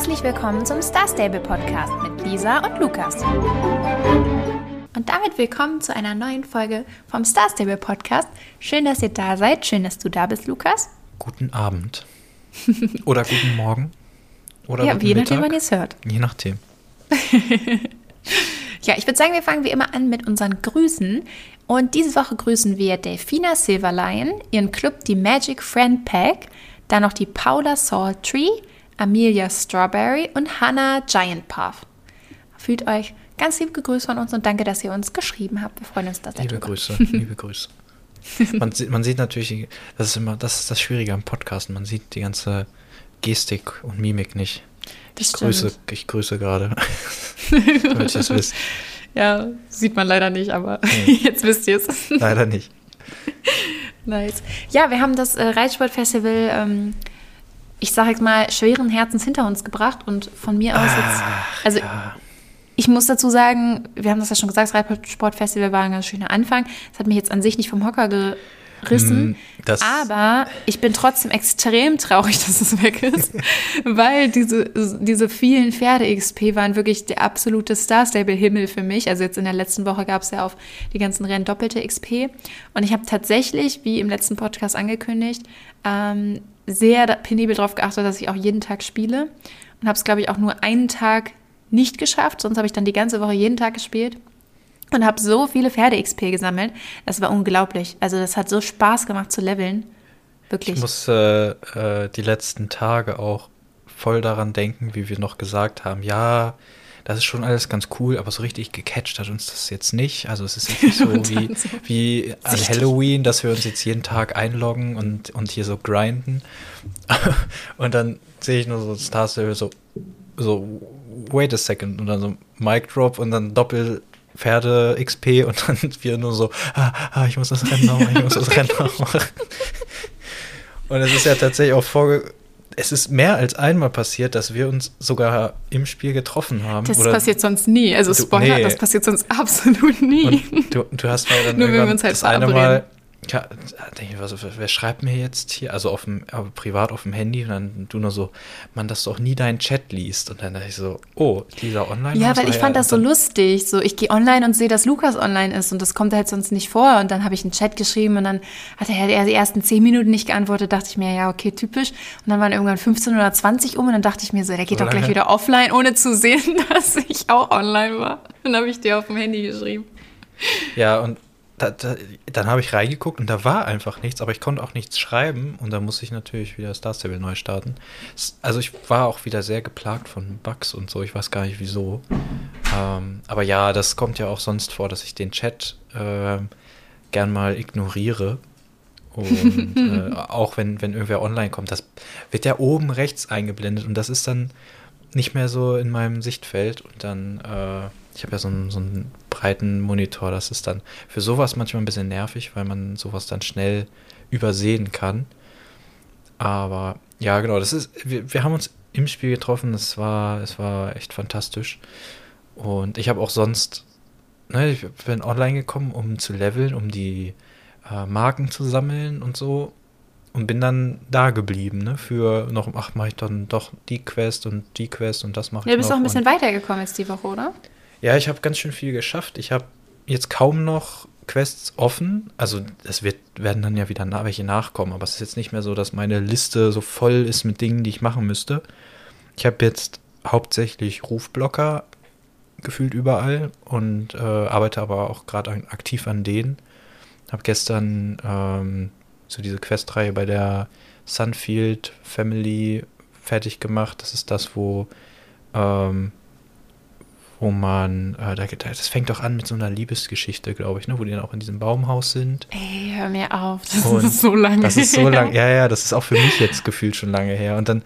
Herzlich willkommen zum Star Stable Podcast mit Lisa und Lukas. Und damit willkommen zu einer neuen Folge vom Star Stable Podcast. Schön, dass ihr da seid. Schön, dass du da bist, Lukas. Guten Abend. Oder guten Morgen. Oder ja, guten je nachdem, wann ihr es hört. Je nachdem. Ja, ich würde sagen, wir fangen wie immer an mit unseren Grüßen. Und diese Woche grüßen wir Delfina Silverlion, ihren Club, die Magic Friend Pack, dann noch die Paula Saltree, Amelia Strawberry und Hannah Giant Puff. Fühlt euch ganz lieb gegrüßt von uns und danke, dass ihr uns geschrieben habt. Wir freuen uns da sehr Liebe. Grüße, liebe Grüße. Man sieht, man sieht natürlich, das ist immer, das ist das Schwierige am Podcast. Man sieht die ganze Gestik und Mimik nicht. Das Ich grüße, ich grüße gerade. Damit ihr es wisst. Ja, sieht man leider nicht, aber Nee. jetzt wisst ihr es. Leider nicht. Nice. Ja, wir haben das äh, Reitsportfestival, ähm, ich sage jetzt mal, schweren Herzens hinter uns gebracht und von mir aus jetzt, also Ja. ich muss dazu sagen, wir haben das ja schon gesagt, das Reitsportfestival war ein ganz schöner Anfang. Es hat mich jetzt an sich nicht vom Hocker gerissen. Mm, das- aber ich bin trotzdem extrem traurig, dass es weg ist, weil diese, diese vielen Pferde-XP waren wirklich der absolute Star-Stable-Himmel für mich. Also jetzt in der letzten Woche gab es ja auf die ganzen Rennen doppelte XP. Und ich habe tatsächlich, wie im letzten Podcast angekündigt, ähm, sehr penibel darauf geachtet, dass ich auch jeden Tag spiele. Und habe es, glaube ich, auch nur einen Tag nicht geschafft. Sonst habe ich dann die ganze Woche jeden Tag gespielt und habe so viele Pferde-XP gesammelt. Das war unglaublich. Also das hat so Spaß gemacht zu leveln. Wirklich. Ich muss äh, äh, die letzten Tage auch voll daran denken, wie wir noch gesagt haben, ja, das ist schon alles ganz cool, aber so richtig gecatcht hat uns das jetzt nicht. Also es ist jetzt nicht so wie, so wie an. Halloween, dass wir uns jetzt jeden Tag einloggen und, und hier so grinden. und dann sehe ich nur so Star Stable so, so, wait a second, und dann so Mic Drop und dann Doppel Pferde XP und dann wir nur so, ah, ah, ich muss das Rennen noch machen, ich muss das Rennen noch machen. Und es ist ja tatsächlich auch vorge... Es ist mehr als einmal passiert, dass wir uns sogar im Spiel getroffen haben. das oder passiert sonst nie. Also Du- Spoiler, nee. das passiert sonst absolut nie. Und du, du hast mir dann Nur wenn wir uns halt das eine. Mal, ja, da denke ich, was, wer schreibt mir jetzt hier, also auf dem, aber privat auf dem Handy und dann du nur so, man, dass du auch nie deinen Chat liest. Und dann dachte ich so, oh, dieser online Ja, weil ich fand das so lustig. So, ich gehe online und sehe, dass Lukas online ist und das kommt halt sonst nicht vor. Und dann habe ich einen Chat geschrieben und dann hat er ja die ersten zehn Minuten nicht geantwortet. Dachte ich mir, ja, okay, typisch. Und dann waren irgendwann 15 oder 20 um und dann dachte ich mir so, der geht So doch gleich wieder offline, ohne zu sehen, dass ich auch online war. Dann habe ich dir auf dem Handy geschrieben. Ja, und da, da, dann habe ich reingeguckt und da war einfach nichts, aber ich konnte auch nichts schreiben und da musste ich natürlich wieder Star Stable neu starten. Also ich war auch wieder sehr geplagt von Bugs und so, ich weiß gar nicht wieso. Ähm, aber ja, das kommt ja auch sonst vor, dass ich den Chat ähm, gern mal ignoriere. Und äh, auch wenn, wenn irgendwer online kommt, das wird ja oben rechts eingeblendet und das ist dann nicht mehr so in meinem Sichtfeld. Und dann, äh, ich habe ja so einen, so einen breiten Monitor, das ist dann für sowas manchmal ein bisschen nervig, weil man sowas dann schnell übersehen kann. Aber ja, genau, das ist, wir, wir haben uns im Spiel getroffen, es war, es war echt fantastisch. Und ich habe auch sonst, ne, ich bin online gekommen, um zu leveln, um die äh, Marken zu sammeln und so. Und bin dann da geblieben, ne? Für noch, ach, mache ich dann doch die Quest und die Quest und das mache Ja, ich du bist noch. auch ein bisschen weitergekommen jetzt die Woche, oder? Ja, ich habe ganz schön viel geschafft. Ich habe jetzt kaum noch Quests offen. Also es werden dann ja wieder na welche nachkommen, aber es ist jetzt nicht mehr so, dass meine Liste so voll ist mit Dingen, die ich machen müsste. Ich habe jetzt hauptsächlich Rufblocker gefühlt überall und äh, arbeite aber auch gerade aktiv an denen. Habe gestern ähm, so diese Questreihe bei der Sunfield Family fertig gemacht. Das ist das, wo ähm, wo man, äh, da, das fängt doch an mit so einer Liebesgeschichte, glaube ich, ne, wo die dann auch in diesem Baumhaus sind. Ey, hör mir auf. Das Und ist so lange. Das ist so her. lang, ja, ja, das ist auch für mich jetzt gefühlt schon lange her. Und dann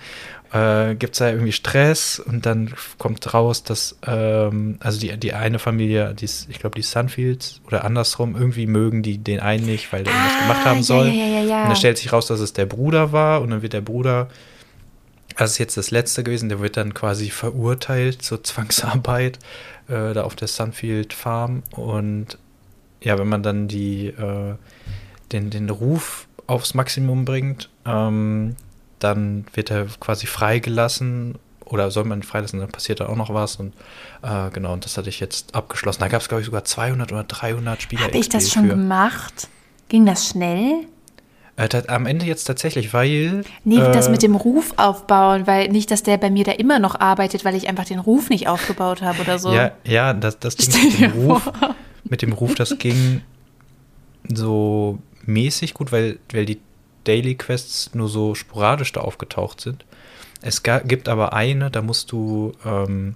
äh, gibt es da irgendwie Stress und dann kommt raus, dass, ähm, also die, die eine Familie, die, ist- ich glaube, die Sunfields oder andersrum, irgendwie mögen die den einen nicht, weil der irgendwas Ah, gemacht haben soll. ja, ja, ja. Und dann stellt sich raus, dass es der Bruder war und dann wird der Bruder, das ist jetzt das letzte gewesen, der wird dann quasi verurteilt zur Zwangsarbeit äh, da auf der Sunfield Farm und ja, wenn man dann die, äh, den, den Ruf aufs Maximum bringt, ähm, dann wird er quasi freigelassen oder soll man freilassen, dann passiert da auch noch was und äh, genau, und das hatte ich jetzt abgeschlossen. Da gab es, glaube ich, sogar 200 oder 300 Spieler. Habe ich das schon für. gemacht? Ging das schnell? Äh, am Ende jetzt tatsächlich, weil. Nee, äh, das mit dem Ruf aufbauen, weil nicht, dass der bei mir da immer noch arbeitet, weil ich einfach den Ruf nicht aufgebaut habe oder so. Ja, ja, das, das Ding mit dem Ruf, mit dem Ruf, das ging so mäßig gut, weil, weil die Daily Quests nur so sporadisch da aufgetaucht sind. Es gibt aber eine, da musst du, ähm,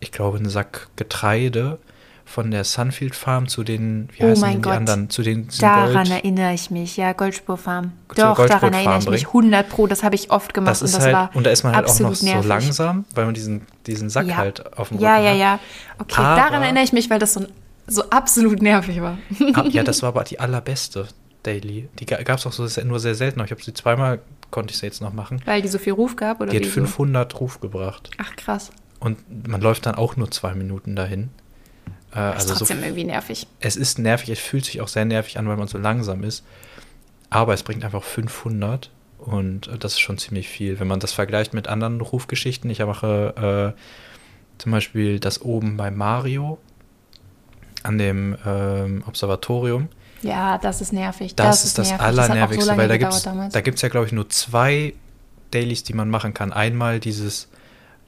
ich glaube, einen Sack Getreide von der Sunfield Farm zu den, wie oh heißen die Gott. anderen, zu den Daran Gold erinnere ich mich, ja, Goldspur Farm. Doch, daran erinnere ich mich, 100 pro, das habe ich oft gemacht das ist und das halt, war Und da ist man halt auch noch nervig. so langsam, weil man diesen, diesen Sack ja. halt auf dem Rücken Ja, ja, ja. Okay, aber, daran erinnere ich mich, weil das so, so absolut nervig war. Ah, ja, das war aber die allerbeste Daily. Die gab es auch so nur sehr selten. Ich habe sie zweimal, konnte ich sie jetzt noch machen. Weil die so viel Ruf gab? Oder die hat 500 so? Ruf gebracht. Ach, krass. Und man läuft dann auch nur zwei Minuten dahin. Äh, das ist also trotzdem so, irgendwie nervig. Es ist nervig, es fühlt sich auch sehr nervig an, weil man so langsam ist. Aber es bringt einfach 500 und äh, das ist schon ziemlich viel. Wenn man das vergleicht mit anderen Rufgeschichten, ich mache äh, zum Beispiel das oben bei Mario an dem ähm, Observatorium. Ja, das ist nervig. Das, das ist das nervig. Allernervigste, das weil da gibt es ja, glaube ich, nur zwei Dailies, die man machen kann. Einmal dieses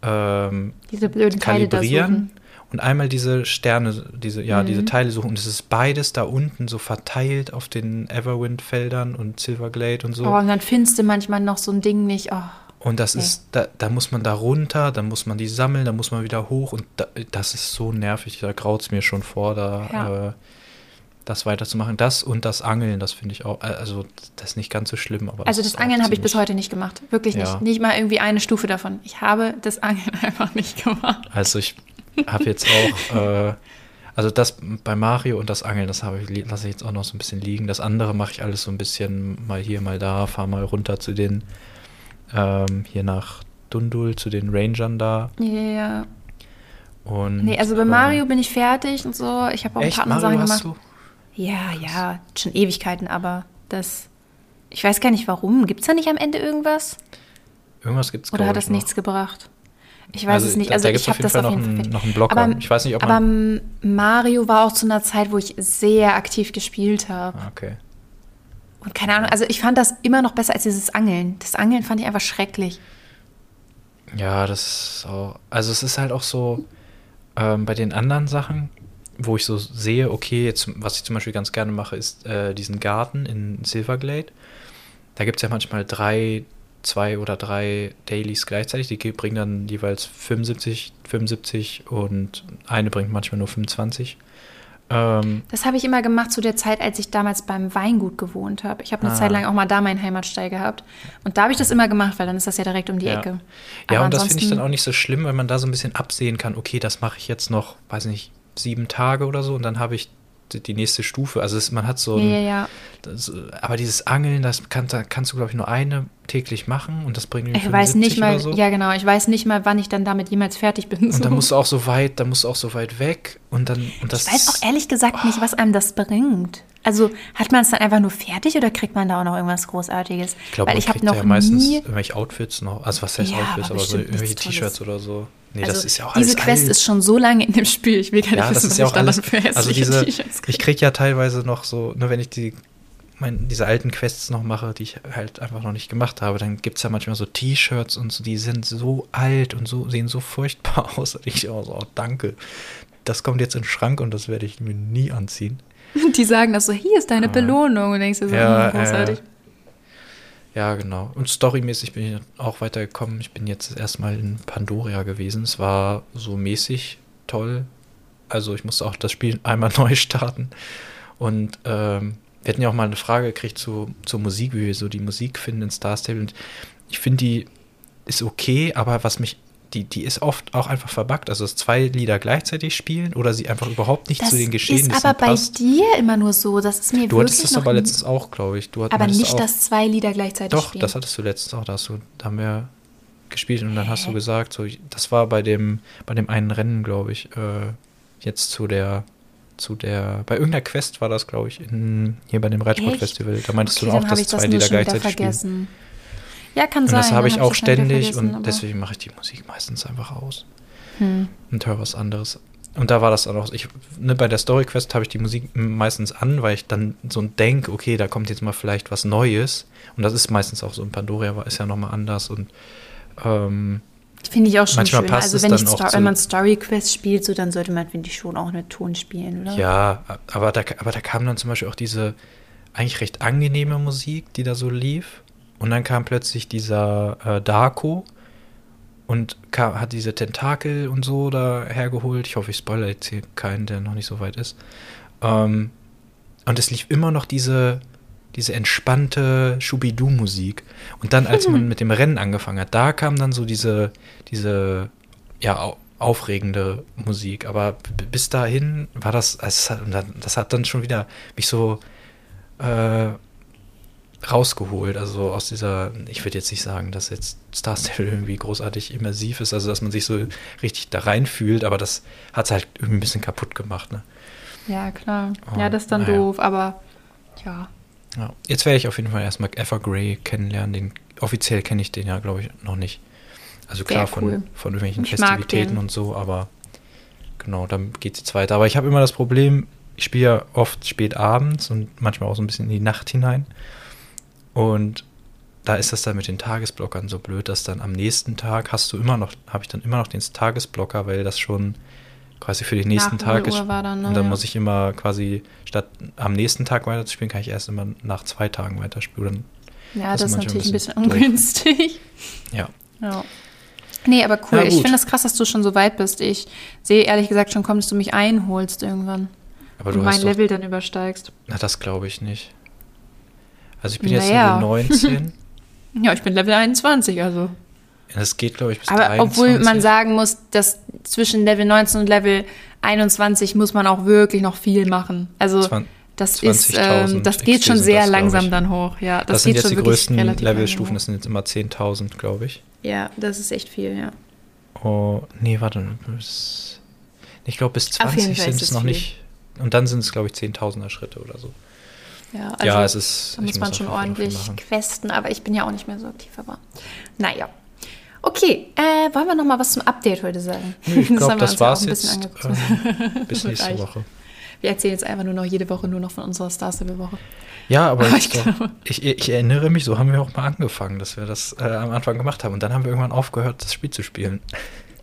ähm, Diese blöden Kalibrieren und einmal diese Sterne, diese, ja, mhm. diese Teile suchen. Und es ist beides da unten so verteilt auf den Everwind-Feldern und Silverglade und so. Oh, und dann findest du manchmal noch so ein Ding nicht. Oh. Und das nee. ist, da, da muss man da runter, dann muss man die sammeln, dann muss man wieder hoch und da, das ist so nervig, da graut es mir schon vor, da ja. äh, das weiterzumachen. Das und das Angeln, das finde ich auch, äh, also das ist nicht ganz so schlimm. Aber also das, das Angeln habe ich bis heute nicht gemacht, wirklich ja. nicht. Nicht mal irgendwie eine Stufe davon. Ich habe das Angeln einfach nicht gemacht. Also ich habe jetzt auch, äh, also das bei Mario und das Angeln, das habe ich, lasse ich jetzt auch noch so ein bisschen liegen. Das andere mache ich alles so ein bisschen mal hier, mal da, fahre mal runter zu den, ähm, hier nach Dundul, zu den Rangern da. Ja, ja. Und, nee, also bei Mario bin ich fertig und so. Ich habe auch echt? ein paar andere Sachen gemacht. Du? Ja, ja, schon Ewigkeiten, aber das. Ich weiß gar nicht warum. Gibt es da nicht am Ende irgendwas? Irgendwas gibt es Oder hat das nichts gebracht? Ich weiß also, es nicht. Also da ich habe das Fall auf jeden Fall noch einen Blocker. Aber, ich weiß nicht, ob man aber Mario war auch zu einer Zeit, wo ich sehr aktiv gespielt habe. Ah, okay. Und keine Ahnung, also ich fand das immer noch besser als dieses Angeln. Das Angeln fand ich einfach schrecklich. Ja, das ist auch. Also es ist halt auch so ähm, bei den anderen Sachen, wo ich so sehe, okay, jetzt, was ich zum Beispiel ganz gerne mache, ist äh, diesen Garten in Silverglade. Da gibt es ja manchmal drei zwei oder drei Dailies gleichzeitig. Die bringen dann jeweils 75, 75 und eine bringt manchmal nur 25. Ähm, das habe ich immer gemacht zu der Zeit, als ich damals beim Weingut gewohnt habe. Ich habe eine ah. Zeit lang auch mal da meinen Heimatstall gehabt. Und da habe ich das immer gemacht, weil dann ist das ja direkt um die ja. Ecke. Aber ja, und das finde ich dann auch nicht so schlimm, weil man da so ein bisschen absehen kann, okay, das mache ich jetzt noch, weiß nicht, sieben Tage oder so und dann habe ich die nächste Stufe. Also es, man hat so ein, ja, ja. Das, aber dieses Angeln, das kann, da kannst du, glaube ich, nur eine täglich machen und das bringt irgendwie Ich weiß nicht mal, so. ja genau, ich weiß nicht mal, wann ich dann damit jemals fertig bin. Und so. dann musst du auch so weit, dann musst du auch so weit weg und dann und das Ich weiß auch ehrlich gesagt oh. nicht, was einem das bringt. Also hat man es dann einfach nur fertig oder kriegt man da auch noch irgendwas Großartiges? Ich glaube, ich habe noch ja meistens nie irgendwelche Outfits noch, also was heißt ja, Outfits, aber, aber so irgendwelche T-Shirts oder so. Nee, also das ist ja auch Diese Quest alt. ist schon so lange in dem Spiel, ich will gar nicht ja, wissen, was ja ich alles, für Also diese, ich kriege ja teilweise noch so, nur wenn ich die mein, diese alten Quests noch mache, die ich halt einfach noch nicht gemacht habe, dann gibt es ja manchmal so T-Shirts und so, die sind so alt und so sehen so furchtbar aus. Und ich auch so, oh, danke. Das kommt jetzt in den Schrank und das werde ich mir nie anziehen. Die sagen das so, hier ist deine Belohnung. Und denkst du so, ja, hm, großartig. Äh, ja, genau. Und storymäßig bin ich auch weitergekommen. Ich bin jetzt erstmal in Pandoria gewesen. Es war so mäßig toll. Also ich musste auch das Spiel einmal neu starten. Und ähm, wir hatten ja auch mal eine Frage gekriegt zu, zur Musik, wie wir so die Musik finden in Star Stable. Und ich finde, die ist okay, aber was mich die, die ist oft auch einfach verbuggt. Also, dass zwei Lieder gleichzeitig spielen oder sie einfach überhaupt nicht das zu den Geschehnissen ist aber bei passt. dir immer nur so. Das ist mir du hattest das aber letztens auch, glaube ich. Du aber nicht, auch, dass zwei Lieder gleichzeitig doch, spielen. Doch, das hattest du letztens auch. Da, hast du, da haben wir gespielt und dann hast du gesagt, so, das war bei dem, bei dem einen Rennen, glaube ich, äh, jetzt zu der zu der, bei irgendeiner Quest war das, glaube ich, in, hier bei dem Reitsportfestival. Da meintest okay, du auch, dass zwei Lieder gleichzeitig vergessen. spielen. Ja, kann Und sein. das habe ich auch ständig und deswegen mache ich die Musik meistens einfach aus Hm. und höre was anderes. Und da war das dann auch, ich, ne, bei der Story Quest habe ich die Musik meistens an, weil ich dann so denke, okay, da kommt jetzt mal vielleicht was Neues. Und das ist meistens auch so. In Pandoria war ist ja nochmal anders und ähm, Finde ich auch schon Manchmal schön. passt Also es wenn, ich dann auch Star wenn man Story Quest spielt, so dann sollte man, finde ich, schon auch mit Ton spielen, oder? ja, aber da, aber da kam dann zum Beispiel auch diese eigentlich recht angenehme Musik, die da so lief. Und dann kam plötzlich dieser äh, Darko und kam, hat diese Tentakel und so da hergeholt. Ich hoffe, ich spoilere jetzt hier keinen, der noch nicht so weit ist. Ähm, und es lief immer noch diese, diese entspannte Schubidu-Musik. Und dann, als man mit dem Rennen angefangen hat, da kam dann so diese, diese ja, au aufregende Musik. Aber bis dahin war das, es hat, das hat dann schon wieder mich so äh, rausgeholt. Also aus dieser, ich würde jetzt nicht sagen, dass jetzt Star Stable irgendwie großartig immersiv ist, also dass man sich so richtig da reinfühlt, aber das hat es halt irgendwie ein bisschen kaputt gemacht. Ne? Ja, klar. Oh, ja, das ist dann naja. doof, aber ja. Ja. Jetzt werde ich auf jeden Fall erstmal Evergrey kennenlernen. Den, offiziell kenne ich den ja, glaube ich, noch nicht. Also klar cool. von, von irgendwelchen Ich Festivitäten und so, aber genau, dann geht es jetzt weiter. Aber ich habe immer das Problem, ich spiele ja oft spät abends und manchmal auch so ein bisschen in die Nacht hinein. Und da ist das dann mit den Tagesblockern so blöd, dass dann am nächsten Tag hast du immer noch, habe ich dann immer noch den Tagesblocker, weil das schon quasi für den nächsten Nach Tag 0 ist. Dann, ne, und dann muss ich immer quasi, statt am nächsten Tag weiterzuspielen, kann ich erst immer nach zwei Tagen weiterspielen. Ja, Das ist natürlich ein ein bisschen bisschen doof. ungünstig. Ja. Ja. Nee, aber cool. Ja, ich finde das krass, dass du schon so weit bist. Ich sehe ehrlich gesagt schon kommen, dass du mich einholst irgendwann. Aber und du mein hast doch, Level dann übersteigst. na, das glaube ich nicht. Also ich bin jetzt Naja. Level 19. Ja, ich bin Level 21, also. Das geht, glaube ich, bis Aber 23. obwohl man sagen muss, dass zwischen Level 19 und Level 21 muss man auch wirklich noch viel machen. Also das ist, 20.000 ähm, das geht XP schon sehr das, langsam dann hoch. Ja, das, Das, sind jetzt die größten Levelstufen, das sind jetzt immer 10.000, glaube ich. Ja, das ist echt viel, ja. Oh, nee, warte. Bis, ich glaube, bis Auf jeden 20 Fall sind es noch viel. nicht. Und dann sind es, glaube ich, 10.000er Schritte oder so. Ja, also ja, es ist. da muss man auf schon ordentlich questen, aber ich bin ja auch nicht mehr so aktiv, aber naja. Okay, äh, wollen wir noch mal was zum Update heute sagen? Ich glaube, haben wir das uns ja war's jetzt. Ähm, bis Das nächste. Woche. Wir erzählen jetzt einfach nur noch jede Woche nur noch von unserer Star Stable Woche. Ja, aber Aber ich, doch, ich, ich erinnere mich, so haben wir auch mal angefangen, dass wir das äh, am Anfang gemacht haben. Und dann haben wir irgendwann aufgehört, das Spiel zu spielen.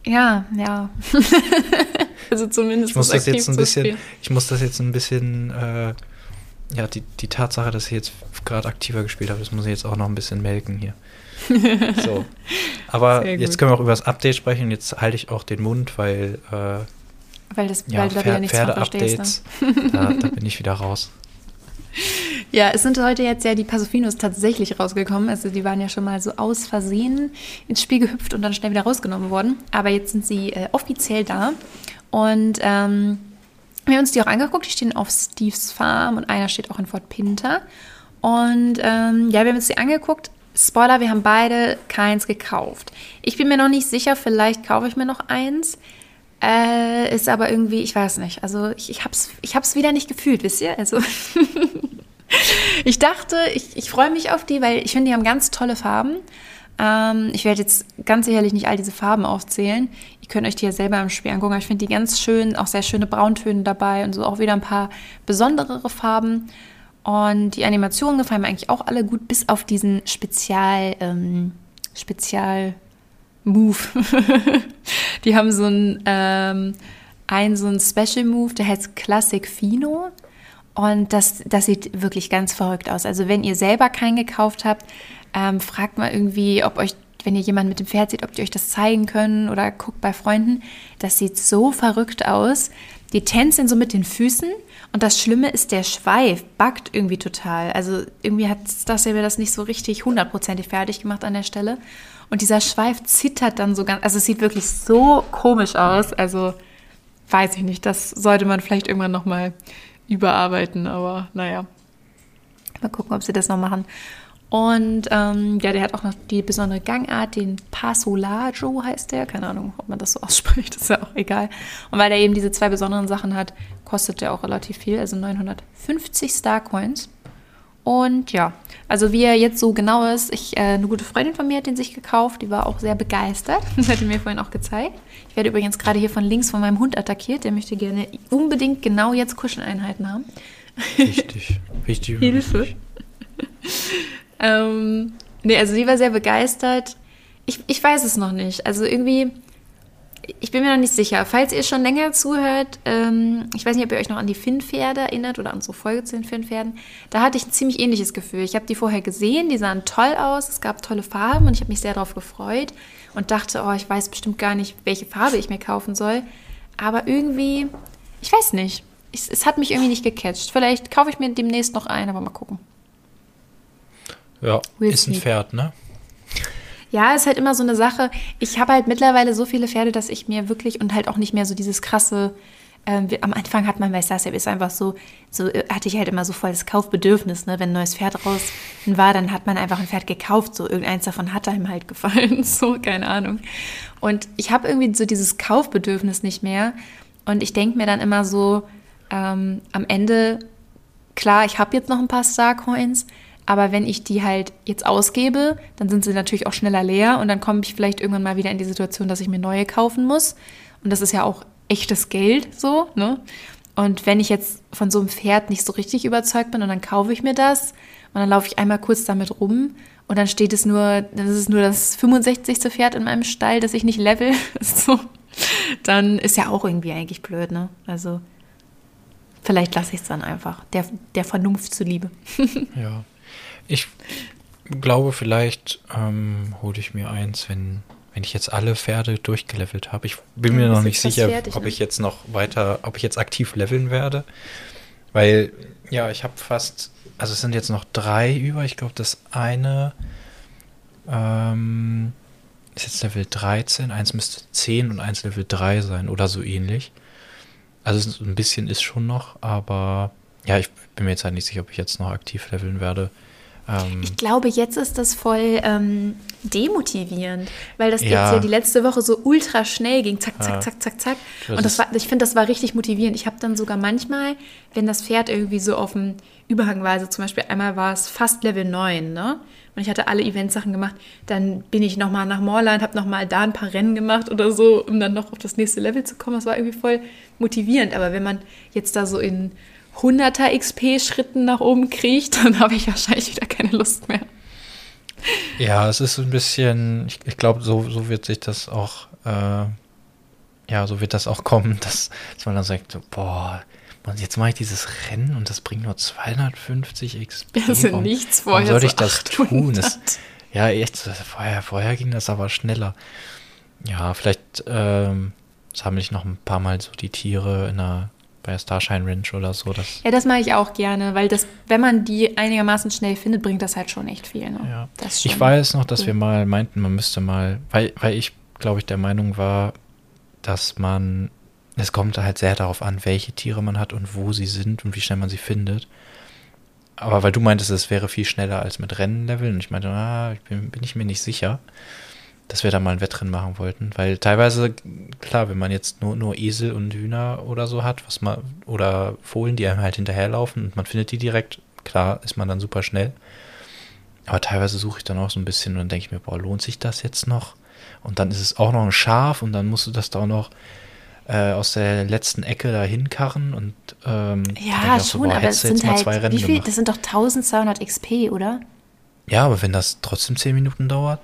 Ja, ja. also zumindest Ich muss das jetzt ein bisschen, spielen. ich muss das jetzt ein bisschen, äh, ja, die, die Tatsache, dass ich jetzt gerade aktiver gespielt habe, das muss ich jetzt auch noch ein bisschen melken hier. so. Aber jetzt können wir auch über das Update sprechen. Jetzt halte ich auch den Mund, weil äh, Weil, das, ja, weil Pfer- verstehst. Ne? Pferde-Updates, da, da bin ich wieder raus. Ja, es sind heute jetzt ja die Pasofinos tatsächlich rausgekommen. Also die waren ja schon mal so aus Versehen ins Spiel gehüpft und dann schnell wieder rausgenommen worden. Aber jetzt sind sie äh, offiziell da. Und ähm, wir haben uns die auch angeguckt. Die stehen auf Steves Farm und einer steht auch in Fort Pinter. Und ähm, ja, wir haben uns die angeguckt. Spoiler, wir haben beide keins gekauft. Ich bin mir noch nicht sicher, vielleicht kaufe ich mir noch eins. Äh, ist aber irgendwie, ich weiß nicht. Also ich, ich hab's, ich hab's wieder nicht gefühlt, wisst ihr? Also ich dachte, ich, ich freue mich auf die, weil ich finde, die haben ganz tolle Farben. Ähm, ich werde jetzt ganz sicherlich nicht all diese Farben aufzählen. Ihr könnt euch die ja selber im Spiel angucken. Ich finde die ganz schön, auch sehr schöne Brauntöne dabei und so auch wieder ein paar besonderere Farben. Und die Animationen gefallen mir eigentlich auch alle gut, bis auf diesen Spezial, ähm, Spezial Move. die haben so ein, ähm, ein so ein Special Move, der heißt Classic Fino. Und das, das sieht wirklich ganz verrückt aus. Also wenn ihr selber keinen gekauft habt, ähm, fragt mal irgendwie, ob euch, wenn ihr jemanden mit dem Pferd seht, ob die euch das zeigen können oder guckt bei Freunden. Das sieht so verrückt aus. Die tänzeln so mit den Füßen und das Schlimme ist, der Schweif backt irgendwie total. Also irgendwie hat das ja das nicht so richtig hundertprozentig fertig gemacht an der Stelle. Und dieser Schweif zittert dann so ganz, also es sieht wirklich so komisch aus. Also weiß ich nicht, das sollte man vielleicht irgendwann nochmal überarbeiten, aber naja. Mal gucken, ob sie das noch machen. Und ähm, ja, der hat auch noch die besondere Gangart, den Pasolajo heißt der. Keine Ahnung, ob man das so ausspricht, ist ja auch egal. Und weil er eben diese zwei besonderen Sachen hat, kostet der auch relativ viel, also 950 Starcoins. Und ja, also wie er jetzt so genau ist, ich, äh, eine gute Freundin von mir hat den sich gekauft, die war auch sehr begeistert. Das hat er mir vorhin auch gezeigt. Ich werde übrigens gerade hier von links von meinem Hund attackiert, der möchte gerne unbedingt genau jetzt Kuscheleinheiten haben. Wichtig, wichtig. Hilfe. Ähm, nee, also die war sehr begeistert. Ich, ich weiß es noch nicht. Also irgendwie, ich bin mir noch nicht sicher. Falls ihr schon länger zuhört, ähm, ich weiß nicht, ob ihr euch noch an die Finnpferde erinnert oder an unsere Folge zu den Finnpferden. Da hatte ich ein ziemlich ähnliches Gefühl. Ich habe die vorher gesehen, die sahen toll aus, es gab tolle Farben und ich habe mich sehr darauf gefreut und dachte, oh, ich weiß bestimmt gar nicht, welche Farbe ich mir kaufen soll. Aber irgendwie, ich weiß nicht. Ich, es hat mich irgendwie nicht gecatcht. Vielleicht kaufe ich mir demnächst noch einen, aber mal gucken. Ja, we'll ist ein Pferd, ne? Ja, ist halt immer so eine Sache. Ich habe halt mittlerweile so viele Pferde, dass ich mir wirklich und halt auch nicht mehr so dieses krasse. Ähm, am Anfang hat man bei Starstep ist einfach so, so äh, hatte ich halt immer so voll das Kaufbedürfnis, ne? Wenn ein neues Pferd raus war, dann hat man einfach ein Pferd gekauft, so irgendeins davon hat einem halt gefallen, so keine Ahnung. Und ich habe irgendwie so dieses Kaufbedürfnis nicht mehr und ich denke mir dann immer so ähm, am Ende, klar, ich habe jetzt noch ein paar Starcoins, aber wenn ich die halt jetzt ausgebe, dann sind sie natürlich auch schneller leer und dann komme ich vielleicht irgendwann mal wieder in die Situation, dass ich mir neue kaufen muss. Und das ist ja auch echtes Geld so, ne? Und wenn ich jetzt von so einem Pferd nicht so richtig überzeugt bin und dann kaufe ich mir das und dann laufe ich einmal kurz damit rum und dann steht es nur, das ist nur das 65. Pferd in meinem Stall, das ich nicht level, so, dann ist ja auch irgendwie eigentlich blöd, ne? Also vielleicht lasse ich es dann einfach, der, der Vernunft zuliebe. ja. Ich glaube, vielleicht ähm, hole ich mir eins, wenn, wenn ich jetzt alle Pferde durchgelevelt habe. Ich bin mir noch nicht sicher, fertig, ob ne? ich jetzt noch weiter, ob ich jetzt aktiv leveln werde. Weil, ja, ich habe fast, also es sind jetzt noch drei über. Ich glaube, das eine ähm, ist jetzt Level 13, eins müsste 10 und eins Level 3 sein oder so ähnlich. Also ein bisschen ist schon noch, aber ja, ich bin mir jetzt halt nicht sicher, ob ich jetzt noch aktiv leveln werde. Ähm, ich glaube, jetzt ist das voll ähm, demotivierend, weil das ja. jetzt ja die letzte Woche so ultra schnell ging. Zack, zack, ja. zack, zack, zack. Und das war, ich finde, das war richtig motivierend. Ich habe dann sogar manchmal, wenn das Pferd irgendwie so auf dem Überhang war, also zum Beispiel einmal war es fast Level 9, ne? Und ich hatte alle Eventsachen gemacht, dann bin ich nochmal nach Moorland, habe nochmal da ein paar Rennen gemacht oder so, um dann noch auf das nächste Level zu kommen. Das war irgendwie voll motivierend. Aber wenn man jetzt da so in 100er XP-Schritten nach oben kriecht, dann habe ich wahrscheinlich wieder keine Lust mehr. Ja, es ist ein bisschen, ich, ich glaube, so, so wird sich das auch, äh, ja, so wird das auch kommen, dass, dass man dann sagt, so, boah, jetzt mache ich dieses Rennen und das bringt nur 250 XP. Das ist nichts vorher. Warum sollte ich das tun? Das, ja, echt, vorher, vorher ging das aber schneller. Ja, vielleicht ähm, sammle ich noch ein paar Mal so die Tiere in einer bei Starshine Ranch oder so. Das ja, das mache ich auch gerne, weil das, wenn man die einigermaßen schnell findet, bringt das halt schon echt viel. Ne? Ja. ich weiß noch, dass cool. wir mal meinten, man müsste mal, weil, weil ich, glaube ich, der Meinung war, dass man, es kommt halt sehr darauf an, welche Tiere man hat und wo sie sind und wie schnell man sie findet. Aber weil du meintest, es wäre viel schneller als mit Rennenleveln und ich meinte, ah, ich bin, bin ich mir nicht sicher dass wir da mal ein Wettrennen machen wollten. Weil teilweise, klar, wenn man jetzt nur, nur Esel und Hühner oder so hat, was man, oder Fohlen, die einem halt hinterherlaufen und man findet die direkt, klar, ist man dann super schnell. Aber teilweise suche ich dann auch so ein bisschen und dann denke ich mir, boah, lohnt sich das jetzt noch? Und dann ist es auch noch ein Schaf und dann musst du das da auch noch äh, aus der letzten Ecke da hinkarren und ähm, ja, schon, so, boah, aber es sind halt, wie viel, gemacht. das sind doch 1200 XP, oder? Ja, aber wenn das trotzdem 10 Minuten dauert?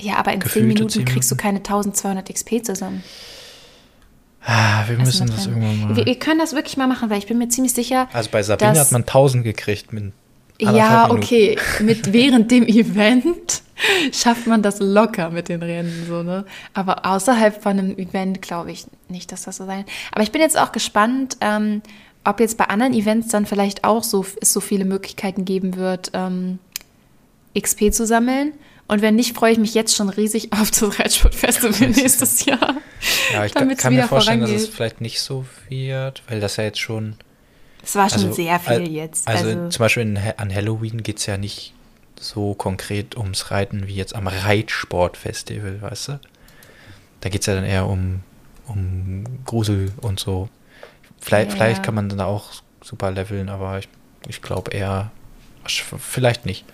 Ja, aber in 10 Minuten, 10 Minuten kriegst du keine 1200 XP zusammen. Ah, wir müssen das irgendwann mal. Wir, wir, können das wirklich mal machen, weil ich bin mir ziemlich sicher. Also bei Sabine hat man 1000 gekriegt mit ja, okay. Mit während dem Event schafft man das locker mit den Rennen, so, ne? Aber außerhalb von einem Event glaube ich nicht, dass das so sein. Aber ich bin jetzt auch gespannt, ähm, ob jetzt bei anderen Events dann vielleicht auch so es so viele Möglichkeiten geben wird, ähm, XP zu sammeln. Und wenn nicht, freue ich mich jetzt schon riesig auf das Reitsportfestival nächstes Jahr. Ja, ich kann mir vorstellen, vorangeht. dass es vielleicht nicht so wird, weil das ja jetzt schon. Es war schon also, sehr viel jetzt. Also, also zum Beispiel in, an Halloween geht es ja nicht so konkret ums Reiten wie jetzt am Reitsportfestival, weißt du? Da geht es ja dann eher um, um Grusel und so. Vielleicht, ja. vielleicht kann man dann auch super leveln, aber ich, ich glaube eher, Vielleicht nicht.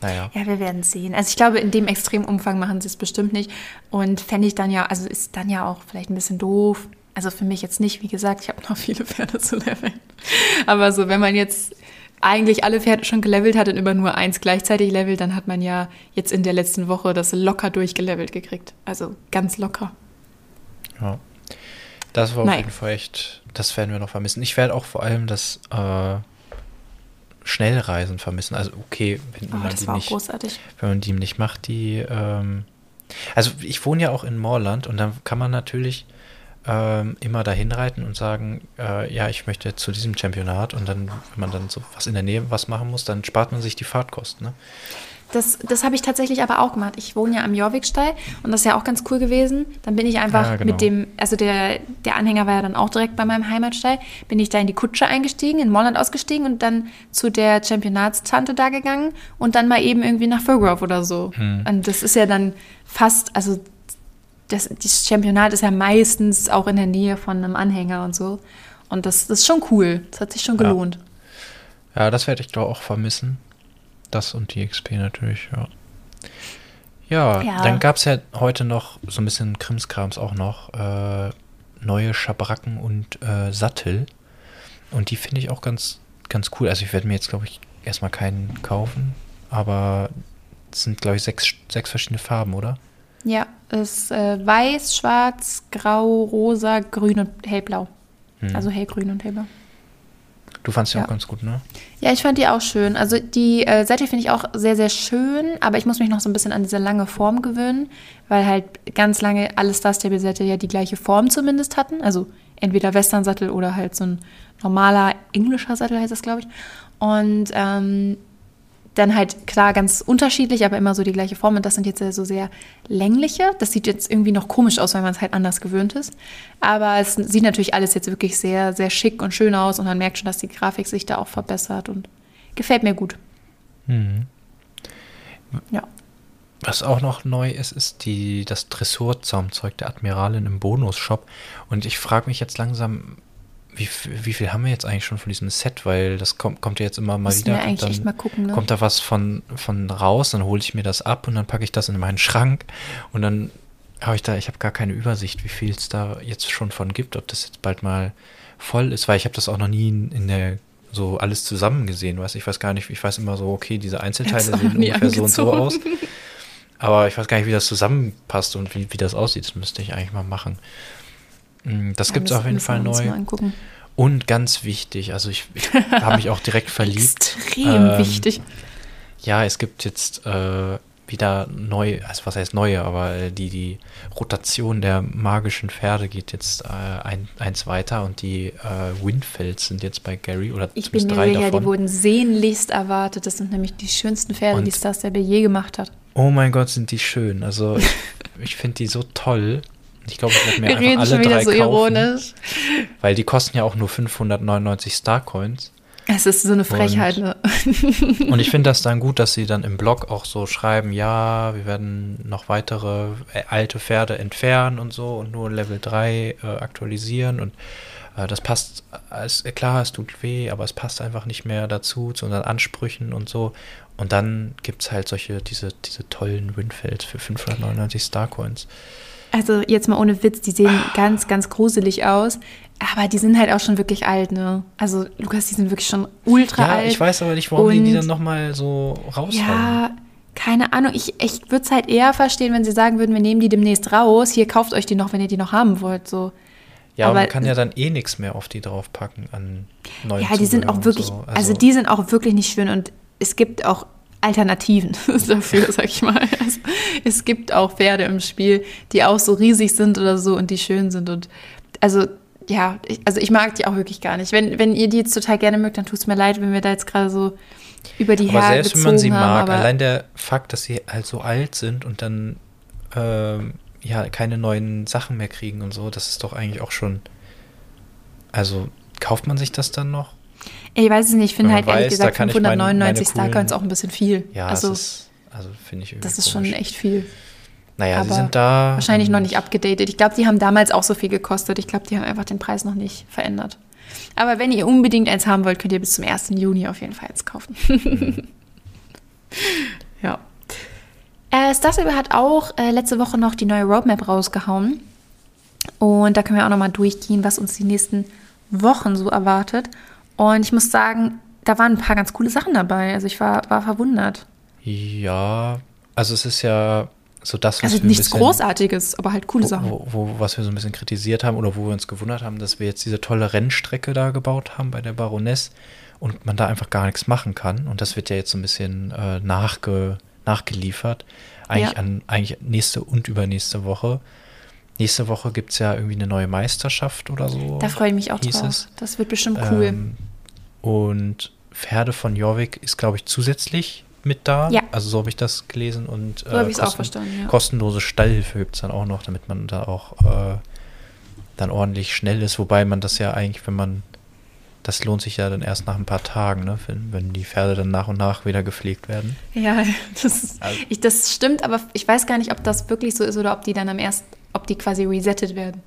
Naja. Ja, wir werden sehen. Also ich glaube, in dem extremen Umfang machen sie es bestimmt nicht. Und fände ich dann ja, also ist dann ja auch vielleicht ein bisschen doof. Also für mich jetzt nicht, wie gesagt, ich habe noch viele Pferde zu leveln. Aber so, wenn man jetzt eigentlich alle Pferde schon gelevelt hat und immer nur eins gleichzeitig levelt, dann hat man ja jetzt in der letzten Woche das locker durchgelevelt gekriegt. Also ganz locker. Ja. Das war auf Nein. jeden Fall echt, das werden wir noch vermissen. Ich werde auch vor allem das äh, Schnellreisen vermissen. Also okay, wenn oh, man die nicht, großartig. wenn man die nicht macht, die. Ähm, also ich wohne ja auch in Moorland und dann kann man natürlich ähm, immer dahin reiten und sagen, äh, ja, ich möchte zu diesem Championat und dann, wenn man dann so was in der Nähe was machen muss, dann spart man sich die Fahrtkosten. Ne? Das, das habe ich tatsächlich aber auch gemacht. Ich wohne ja am Jorvikstall und das ist ja auch ganz cool gewesen. Dann bin ich einfach ja, genau. mit dem, also der, der Anhänger war ja dann auch direkt bei meinem Heimatstall, bin ich da in die Kutsche eingestiegen, in Molland ausgestiegen und dann zu der Championatstante da gegangen und dann mal eben irgendwie nach Furgrove oder so. Hm. Und das ist ja dann fast, also das, das Championat ist ja meistens auch in der Nähe von einem Anhänger und so. Und das, das ist schon cool. Das hat sich schon gelohnt. Ja, ja das werde ich doch auch vermissen. Das und die XP natürlich, ja. Ja, ja. dann gab es ja heute noch so ein bisschen Krimskrams auch noch. Äh, neue Schabracken und äh, Sattel. Und die finde ich auch ganz, ganz cool. Also ich werde mir jetzt, glaube ich, erstmal keinen kaufen. Aber es sind, glaube ich, sechs, sechs verschiedene Farben, oder? Ja, ist äh, weiß, schwarz, grau, rosa, grün und hellblau. Hm. Also hellgrün und hellblau. Du fandst die ja. auch ganz gut, ne? Ja, ich fand die auch schön. Also die äh, Sättel finde ich auch sehr, sehr schön, aber ich muss mich noch so ein bisschen an diese lange Form gewöhnen, weil halt ganz lange alle Star Stable Sättel ja die gleiche Form zumindest hatten. Also entweder Western-Sattel oder halt so ein normaler englischer Sattel heißt das, glaube ich. Und ähm, dann halt klar ganz unterschiedlich, aber immer so die gleiche Form. Und das sind jetzt so sehr längliche. Das sieht jetzt irgendwie noch komisch aus, weil man es halt anders gewöhnt ist. Aber es sieht natürlich alles jetzt wirklich sehr, sehr schick und schön aus. Und man merkt schon, dass die Grafik sich da auch verbessert und gefällt mir gut. Mhm. Ja. Was auch noch neu ist, ist die, das Dressurzaumzeug der Admiralin im Bonus-Shop. Und ich frage mich jetzt langsam, wie, wie viel haben wir jetzt eigentlich schon von diesem Set? Weil das kommt, kommt ja jetzt immer mal Müssen wieder. Wir eigentlich dann echt mal gucken, ne? Kommt da was von, von raus, dann hole ich mir das ab und dann packe ich das in meinen Schrank und dann habe ich da, ich habe gar keine Übersicht, wie viel es da jetzt schon von gibt, ob das jetzt bald mal voll ist, weil ich habe das auch noch nie in, in der so alles zusammen gesehen, weißt ich weiß gar nicht, ich weiß immer so, okay, diese Einzelteile sehen ungefähr angezogen. so und so aus. Aber ich weiß gar nicht, wie das zusammenpasst und wie, wie das aussieht. Das müsste ich eigentlich mal machen. Mm, das ja, gibt es auf jeden Fall neu. Und ganz wichtig, also ich, ich habe mich auch direkt verliebt. Extrem ähm, wichtig. Ja, es gibt jetzt äh, wieder neu, also was heißt neue, aber äh, die, die Rotation der magischen Pferde geht jetzt äh, ein, eins weiter und die äh, Windfelds sind jetzt bei Gary oder Ich bin mir sicher, davon. die wurden sehnlichst erwartet. Das sind nämlich die schönsten Pferde, und, die Star Stable je gemacht hat. Oh mein Gott, sind die schön. Also ich, ich finde die so toll. Ich glaube, ich werde mir Wir einfach alle drei so kaufen, ironisch. Weil die kosten ja auch nur 599 Starcoins. Es ist so eine Frechheit, und, ne? und ich finde das dann gut, dass sie dann im Blog auch so schreiben, ja, wir werden noch weitere äh, alte Pferde entfernen und so und nur Level 3 äh, aktualisieren und äh, das passt, es, klar, es tut weh, aber es passt einfach nicht mehr dazu, zu unseren Ansprüchen und so. Und dann gibt es halt solche, diese, diese tollen Windfelds für 599 Starcoins. Also jetzt mal ohne Witz, die sehen ganz, ganz gruselig aus. Aber die sind halt auch schon wirklich alt, ne? Also, Lukas, die sind wirklich schon ultra ja, alt. Ich weiß aber nicht, warum und, die die dann nochmal so raushauen. Ja, keine Ahnung. Ich, ich würde es halt eher verstehen, wenn sie sagen würden, wir nehmen die demnächst raus. Hier kauft euch die noch, wenn ihr die noch haben wollt. So. Ja, aber man kann ja dann eh nichts mehr auf die draufpacken an neuen Ja, die sind auch wirklich, so. also, also die sind auch wirklich nicht schön und es gibt auch Alternativen dafür, sag ich mal. Also, es gibt auch Pferde im Spiel, die auch so riesig sind oder so und die schön sind. Und also, ja, ich, also ich mag die auch wirklich gar nicht. Wenn, wenn ihr die jetzt total gerne mögt, dann tut es mir leid, wenn wir da jetzt gerade so über die Aber selbst wenn man sie mag, haben, allein der Fakt, dass sie halt so alt sind und dann ähm, ja keine neuen Sachen mehr kriegen und so, das ist doch eigentlich auch schon. Also kauft man sich das dann noch? Ich weiß es nicht, ich finde halt weiß, ehrlich gesagt 599 Starcoins auch ein bisschen viel. Ja, also, ist, also finde ich Das ist komisch. schon echt viel. Naja, Aber sie sind da. Wahrscheinlich noch nicht abgedatet. Ich glaube, die haben damals auch so viel gekostet. Ich glaube, die haben einfach den Preis noch nicht verändert. Aber wenn ihr unbedingt eins haben wollt, könnt ihr bis zum 1. Juni auf jeden Fall eins kaufen. ja. Äh, Starstable hat auch äh, letzte Woche noch die neue Roadmap rausgehauen. Und da können wir auch nochmal durchgehen, was uns die nächsten Wochen so erwartet. Und ich muss sagen, da waren ein paar ganz coole Sachen dabei. Also ich war, war verwundert. Ja, also es ist ja so das, was also wir nichts bisschen, Großartiges, aber halt coole wo, Sachen. Wo, wo, was wir so ein bisschen kritisiert haben oder wo wir uns gewundert haben, dass wir jetzt diese tolle Rennstrecke da gebaut haben bei der Baroness und man da einfach gar nichts machen kann. Und das wird ja jetzt so ein bisschen äh, nachge, nachgeliefert. Eigentlich, ja. an, eigentlich nächste und übernächste Woche. Nächste Woche gibt es ja irgendwie eine neue Meisterschaft oder so. Da freue ich mich auch drauf. Es. Das wird bestimmt cool. Ähm, und Pferde von Jorvik ist, glaube ich, zusätzlich mit da. Ja. Also so habe ich das gelesen. Und so habe ich es auch verstanden, ja. kostenlose Stallhilfe gibt es dann auch noch, damit man da auch äh, dann ordentlich schnell ist. Wobei man das ja eigentlich, wenn man das lohnt sich ja dann erst nach ein paar Tagen, ne? wenn, wenn die Pferde dann nach und nach wieder gepflegt werden. Ja, das, ist, also, ich, das stimmt, aber ich weiß gar nicht, ob das wirklich so ist oder ob die dann am ersten, ob die quasi resettet werden.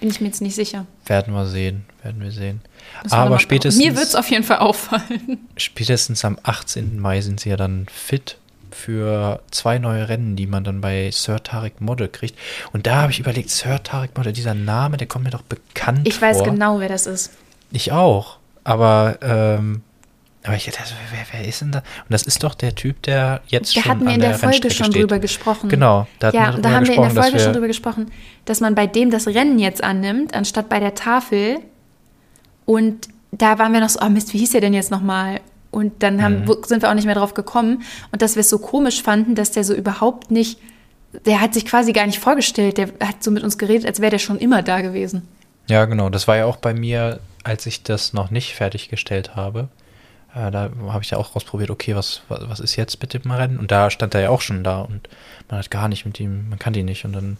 Bin ich mir jetzt nicht sicher. Werden wir sehen, werden wir sehen. Aber spätestens. Mir wird es auf jeden Fall auffallen. Spätestens am 18. Mai sind sie ja dann fit für zwei neue Rennen, die man dann bei Sir Tarek Model kriegt. Und da habe ich überlegt, Sir Tarek Model, dieser Name, der kommt mir doch bekannt ich vor. Ich weiß genau, wer das ist. Ich auch. Aber, ähm, aber ich dachte, wer, wer ist denn da? Und das ist doch der Typ, der jetzt da schon hatten wir in der, der Folge schon steht. drüber gesprochen. Genau, da, ja, da haben wir in der Folge schon drüber gesprochen, dass man bei dem das Rennen jetzt annimmt, anstatt bei der Tafel. Und da waren wir noch so, oh Mist, wie hieß der denn jetzt nochmal? Und dann haben, mhm. sind wir auch nicht mehr drauf gekommen. Und dass wir es so komisch fanden, dass der so überhaupt nicht, der hat sich quasi gar nicht vorgestellt. Der hat so mit uns geredet, als wäre der schon immer da gewesen. Ja, genau. Das war ja auch bei mir als ich das noch nicht fertiggestellt habe, äh, da habe ich ja auch ausprobiert, okay, was, was, was, ist jetzt mit dem Rennen? Und da stand er ja auch schon da und man hat gar nicht mit ihm, man kann die nicht. Und dann,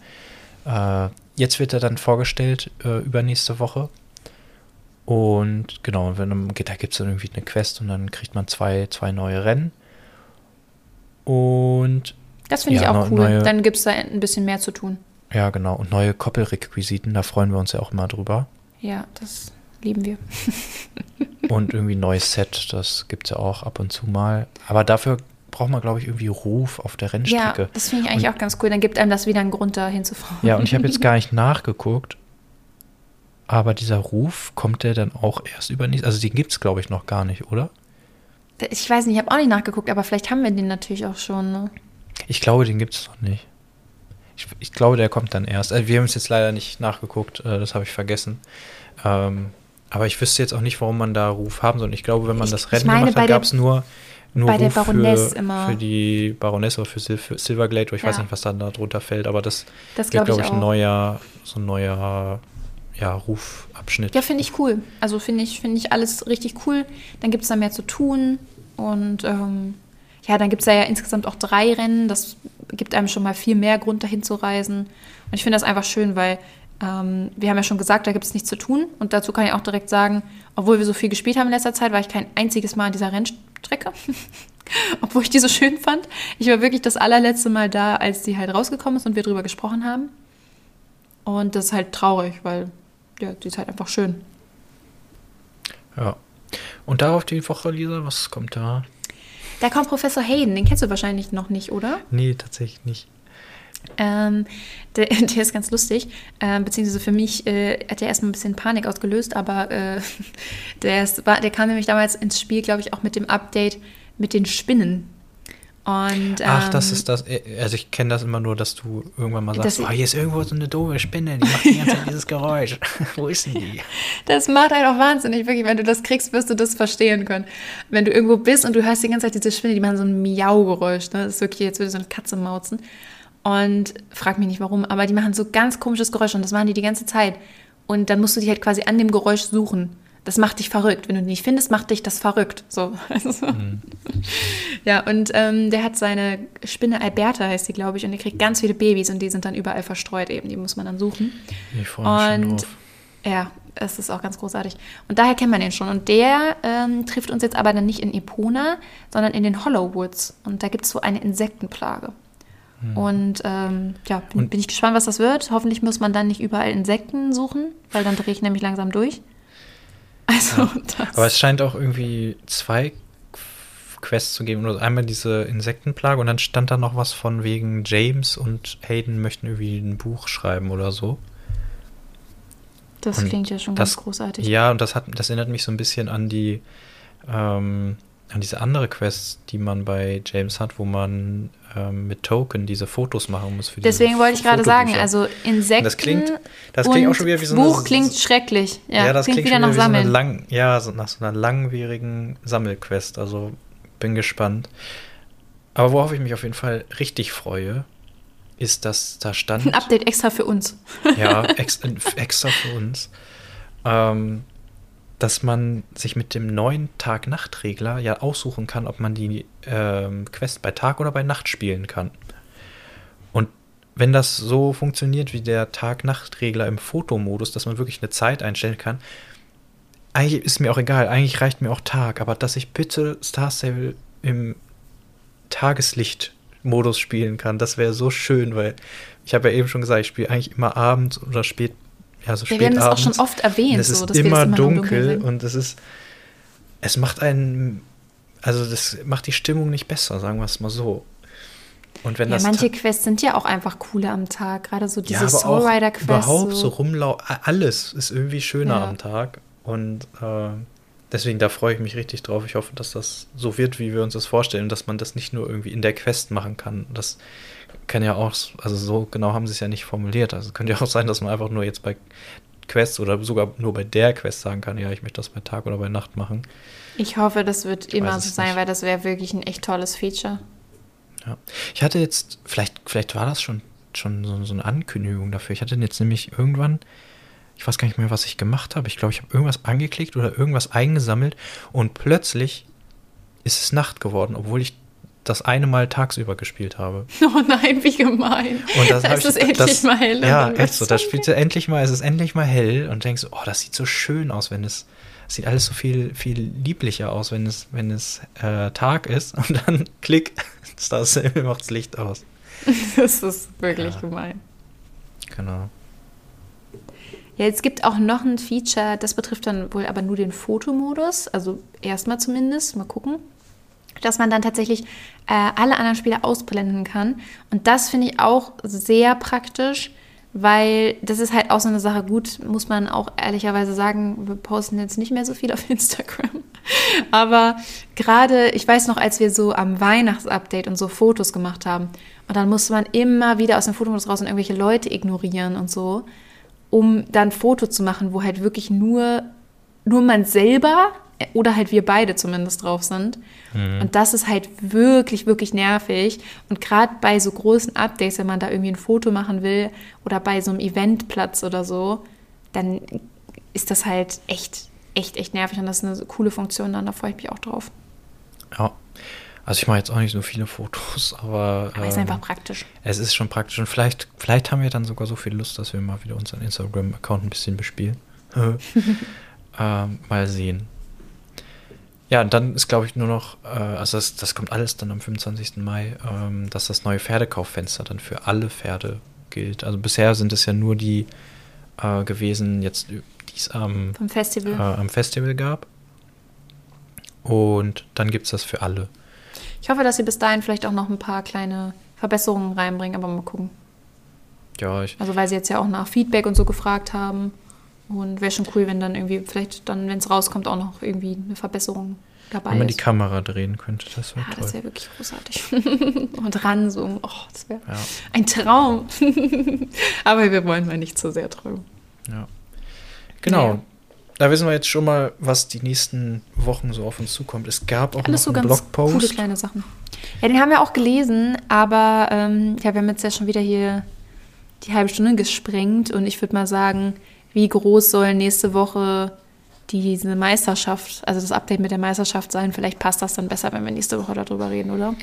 äh, jetzt wird er dann vorgestellt, äh, übernächste Woche. Und genau, wenn, da gibt es dann irgendwie eine Quest und dann kriegt man zwei, zwei neue Rennen. Und das finde ja, ich auch cool. Neue, dann gibt es da ein bisschen mehr zu tun. Ja, genau. Und neue Koppelrequisiten, da freuen wir uns ja auch immer drüber. Ja, das lieben wir. und irgendwie ein neues Set, das gibt es ja auch ab und zu mal. Aber dafür braucht man, glaube ich, irgendwie Ruf auf der Rennstrecke. Ja, das finde ich eigentlich und, auch ganz cool. Dann gibt einem das wieder einen Grund, da hinzufahren. Ja, und ich habe jetzt gar nicht nachgeguckt. Aber dieser Ruf, kommt der dann auch erst übernächst? Also den gibt es, glaube ich, noch gar nicht, oder? Ich weiß nicht, ich habe auch nicht nachgeguckt, aber vielleicht haben wir den natürlich auch schon. Ne? Ich glaube, den gibt es noch nicht. Ich, ich, glaube, der kommt dann erst. Also wir haben es jetzt leider nicht nachgeguckt, äh, das habe ich vergessen. Ähm, aber ich wüsste jetzt auch nicht, warum man da Ruf haben soll. Und ich glaube, wenn man ich, das Rennen meine, gemacht hat, gab es nur, nur bei Ruf der Baroness für, immer. für die Baroness oder für, Sil für Silverglade. Ich ja. weiß nicht, was dann da drunter fällt. Aber das, das wird, glaube ich, ein neuer, so ein neuer ja, Rufabschnitt. Ja, finde ich cool. Also finde ich, find ich alles richtig cool. Dann gibt es da mehr zu tun. Und ähm, ja, dann gibt es da ja insgesamt auch drei Rennen. Das gibt einem schon mal viel mehr Grund, dahin zu reisen. Und ich finde das einfach schön, weil ähm, wir haben ja schon gesagt, da gibt es nichts zu tun. Und dazu kann ich auch direkt sagen, obwohl wir so viel gespielt haben in letzter Zeit, war ich kein einziges Mal an dieser Rennstrecke. obwohl ich die so schön fand. Ich war wirklich das allerletzte Mal da, als die halt rausgekommen ist und wir drüber gesprochen haben. Und das ist halt traurig, weil ja, die ist halt einfach schön. Ja. Und darauf die Woche, Lisa, was kommt da? Da kommt Professor Hayden, den kennst du wahrscheinlich noch nicht, oder? Nee, tatsächlich nicht. Ähm, der, der, ist ganz lustig, äh, beziehungsweise für mich äh, hat er erstmal ein bisschen Panik ausgelöst, aber äh, der, ist, war, der kam nämlich damals ins Spiel, glaube ich, auch mit dem Update mit den Spinnen. Und, ähm, Ach, das ähm, ist das. Äh, also ich kenne das immer nur, dass du irgendwann mal sagst, oh, hier ist irgendwo so eine doofe Spinne, die macht die ganze Zeit dieses Geräusch. Wo ist denn die? Das macht einen auch wahnsinnig, wirklich. Wenn du das kriegst, wirst du das verstehen können. Wenn du irgendwo bist und du hörst die ganze Zeit diese Spinne, die machen so ein Miau-Geräusch. Ne? Das ist wirklich, jetzt würde so eine Katze mauzen. Und frag mich nicht warum, aber die machen so ganz komisches Geräusch und das machen die die ganze Zeit. Und dann musst du dich halt quasi an dem Geräusch suchen. Das macht dich verrückt. Wenn du die nicht findest, macht dich das verrückt. So. Also, mhm. Ja, und ähm, der hat seine Spinne Alberta, heißt die, glaube ich, und der kriegt ganz viele Babys und die sind dann überall verstreut eben. Die muss man dann suchen. Ich freue mich und, schon drauf. Ja, es ist auch ganz großartig. Und daher kennt man den schon. Und der ähm, trifft uns jetzt aber dann nicht in Epona, sondern in den Hollowwoods. Und da gibt es so eine Insektenplage. Hm. Und ähm, ja, bin, und bin, ich gespannt, was das wird. Hoffentlich muss man dann nicht überall Insekten suchen, weil dann drehe ich nämlich langsam durch. Also Ja. Aber es scheint auch irgendwie zwei Quests zu geben. Oder einmal diese Insektenplage und dann stand da noch was von wegen James und Hayden möchten irgendwie ein Buch schreiben oder so. das und klingt ja schon das- ganz großartig. Ja, und das hat, das erinnert mich so ein bisschen an die, ähm, an diese andere Quest, die man bei James hat, wo man ähm, mit Token diese Fotos machen muss Deswegen wollte ich gerade sagen, also Insekten. das klingt, das klingt auch schon wieder wie so Buch eine, klingt schrecklich. Ja, das klingt, klingt wieder nach wie so Sammeln. lang, ja, so nach so einer langwierigen Sammelquest. Also bin gespannt. Aber worauf ich mich auf jeden Fall richtig freue, ist, dass da stand. Ein Update extra für uns. ja, ex, extra für uns, ähm, dass man sich mit dem neuen Tag-Nacht-Regler ja aussuchen kann, ob man die ähm, Quest bei Tag oder bei Nacht spielen kann. Und wenn das so funktioniert wie der Tag-Nacht-Regler im Fotomodus, dass man wirklich eine Zeit einstellen kann, eigentlich ist mir auch egal, eigentlich reicht mir auch Tag, aber dass ich bitte Star Stable im Tageslicht-Modus spielen kann, das wäre so schön, weil ich habe ja eben schon gesagt, ich spiele eigentlich immer abends oder spät, ja, so wir haben das auch schon oft erwähnt, es so, ist das immer immer dunkel und es ist, es macht einen, also das macht die Stimmung nicht besser, sagen wir es mal so. Und wenn Ja, das manche Quests sind ja auch einfach cooler am Tag. Gerade so diese ja, Soul Rider Quests. überhaupt so so. rumlau, alles ist irgendwie schöner Ja. am Tag und äh, deswegen da freue ich mich richtig drauf. Ich hoffe, dass das so wird, wie wir uns das vorstellen, dass man das nicht nur irgendwie in der Quest machen kann. Das kann ja auch, also so genau haben sie es ja nicht formuliert. Also es könnte ja auch sein, dass man einfach nur jetzt bei Quests oder sogar nur bei der Quest sagen kann, ja, ich möchte das bei Tag oder bei Nacht machen. Ich hoffe, das wird Ich immer so sein, nicht. weil das wäre wirklich ein echt tolles Feature. Ja. Ich hatte jetzt, vielleicht, vielleicht war das schon, schon so, so eine Ankündigung dafür. Ich hatte jetzt nämlich irgendwann, ich weiß gar nicht mehr, was ich gemacht habe. Ich glaube, ich habe irgendwas angeklickt oder irgendwas eingesammelt und plötzlich ist es Nacht geworden, obwohl ich das eine Mal tagsüber gespielt habe. Oh nein, wie gemein. Und das da ist ich- es endlich das- mal hell. Ja, echt so. Da spielt es endlich mal, es ist endlich mal hell und denkst, oh, das sieht so schön aus, wenn es, es sieht alles so viel, viel lieblicher aus, wenn es, wenn es äh, Tag ist und dann klick, das macht das Licht aus. Das ist wirklich Ja. gemein. Genau. Ja, es gibt auch noch ein Feature, das betrifft dann wohl aber nur den Fotomodus, also erstmal zumindest, mal gucken, dass man dann tatsächlich äh, alle anderen Spiele ausblenden kann. Und das finde ich auch sehr praktisch, weil das ist halt auch so eine Sache, gut, muss man auch ehrlicherweise sagen, wir posten jetzt nicht mehr so viel auf Instagram. Aber gerade, ich weiß noch, als wir so am Weihnachtsupdate und so Fotos gemacht haben, und dann musste man immer wieder aus dem Fotomodus raus und irgendwelche Leute ignorieren und so um dann ein Foto zu machen, wo halt wirklich nur, nur man selber oder halt wir beide zumindest drauf sind. Mhm. Und das ist halt wirklich, wirklich nervig. Und gerade bei so großen Updates, wenn man da irgendwie ein Foto machen will oder bei so einem Eventplatz oder so, dann ist das halt echt, echt, echt nervig. Und das ist eine coole Funktion, dann da freue ich mich auch drauf. Ja. Also ich mache jetzt auch nicht so viele Fotos, aber, Aber ist ähm, einfach praktisch. es ist schon praktisch. Und vielleicht, vielleicht haben wir dann sogar so viel Lust, dass wir mal wieder unseren Instagram-Account ein bisschen bespielen. ähm, mal sehen. Ja, und dann ist, glaube ich, nur noch, äh, also das, das kommt alles dann am 25. Mai, ähm, dass das neue Pferdekauffenster dann für alle Pferde gilt. Also bisher sind es ja nur die äh, gewesen, jetzt, die es am Festival. äh, am Festival gab. Und dann gibt es das für alle. Ich hoffe, dass sie bis dahin vielleicht auch noch ein paar kleine Verbesserungen reinbringen, aber mal gucken. Ja, ich, Also weil sie jetzt ja auch nach Feedback und so gefragt haben. Und wäre schon cool, wenn dann irgendwie, vielleicht dann, wenn es rauskommt, auch noch irgendwie eine Verbesserung dabei wenn man die ist. Kamera drehen könnte, das wäre ja, toll. das wäre wirklich großartig. und ranzoomen, oh, das wäre ja, ein Traum. Aber wir wollen mal nicht zu sehr träumen. ja. Genau. Naja. Da wissen wir jetzt schon mal, was die nächsten Wochen so auf uns zukommt. Es gab auch Alles so noch einen ganz coole Blogpost. kleine Sachen. Ja, den haben wir auch gelesen, aber ähm, ja, wir haben jetzt ja schon wieder hier die halbe Stunde gesprengt und ich würde mal sagen, wie groß soll nächste Woche diese Meisterschaft, also das Update mit der Meisterschaft sein? Vielleicht passt das dann besser, wenn wir nächste Woche darüber reden, oder?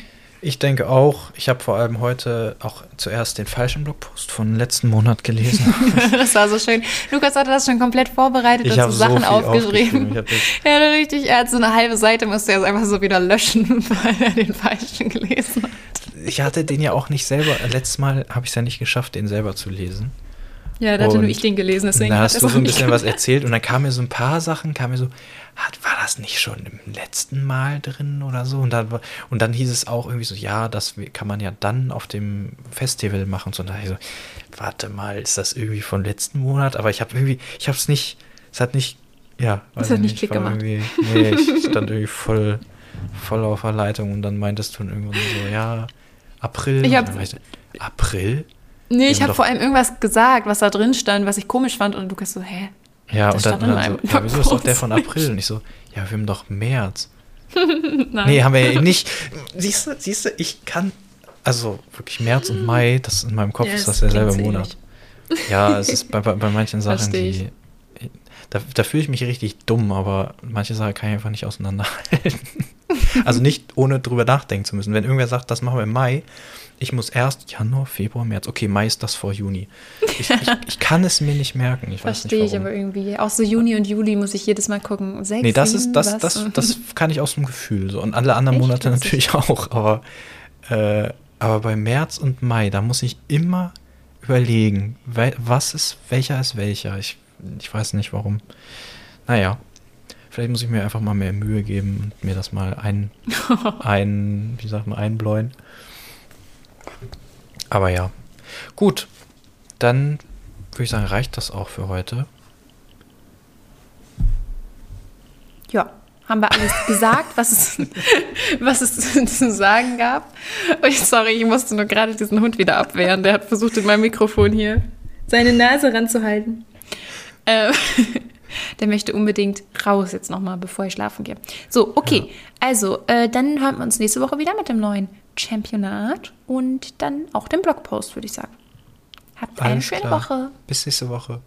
Ich denke auch. Ich habe vor allem heute auch zuerst den falschen Blogpost von letzten Monat gelesen. das war so schön. Lukas hatte das schon komplett vorbereitet ich und so so Sachen viel aufgeschrieben. Jetzt, Er hatte richtig, er hat so eine halbe Seite, musste er jetzt einfach so wieder löschen, weil er den falschen gelesen hat. ich hatte den ja auch nicht selber. Letztes Mal habe ich es ja nicht geschafft, den selber zu lesen. Ja, da hatte nur ich den gelesen, deswegen da hast du so ein bisschen was erzählt und dann kamen mir so ein paar Sachen, kam mir so, hat, war das nicht schon im letzten Mal drin oder so? Und dann, und dann hieß es auch irgendwie so, ja, das kann man ja dann auf dem Festival machen. Und so, und da dachte ich so, warte mal, ist das irgendwie von letzten Monat? Aber ich habe irgendwie, ich habe es nicht, es hat nicht, ja, weiß hat ich nicht Klick gemacht. Nee, ich stand irgendwie voll, voll auf der Leitung und dann meintest du irgendwann so, ja, April. Ich hab- Und dann April? Nee, ich habe vor allem irgendwas gesagt, was da drin stand, was ich komisch fand und Lukas so, hä? Ja, und dann, und dann so, ja, wieso ist doch der von April? Und ich so, ja, wir haben doch März. Nein. Nee, haben wir ja eben nicht. Siehst du, siehst du, ich kann, also wirklich März und Mai, das in meinem Kopf Ja, ist das derselbe Monat. Ja, es ist bei, bei, bei manchen Sachen, die, da, da fühle ich mich richtig dumm, aber manche Sachen kann ich einfach nicht auseinanderhalten. also nicht ohne drüber nachdenken zu müssen. Wenn irgendwer sagt, das machen wir im Mai, ich muss erst Januar, Februar, März. Okay, Mai ist das vor Juni. Ich, ich, ich kann es mir nicht merken. Ich weiß Verstehe nicht ich aber irgendwie. Auch so Juni und Juli muss ich jedes Mal gucken. Sechs, Nee, das sieben, ist, das, das, das kann ich aus dem Gefühl. So. Und alle anderen Echt? Monate natürlich auch. Aber, äh, aber bei März und Mai, da muss ich immer überlegen, was ist, welcher ist welcher. Ich, ich weiß nicht warum. Naja, vielleicht muss ich mir einfach mal mehr Mühe geben und mir das mal ein, ein wie sagt man, einbläuen. Aber ja. Gut, dann würde ich sagen, reicht das auch für heute. Ja, haben wir alles gesagt, was es, was es zu sagen gab. Sorry, ich musste nur gerade diesen Hund wieder abwehren. Der hat versucht, in meinem Mikrofon hier seine Nase ranzuhalten. Äh, der möchte unbedingt raus jetzt nochmal, bevor ich schlafen gehe. So, okay. Also, äh, dann hören wir uns nächste Woche wieder mit dem neuen Championat und dann auch dem Blogpost, würde ich sagen. Habt eine Alles schöne klar. Woche. Bis nächste Woche.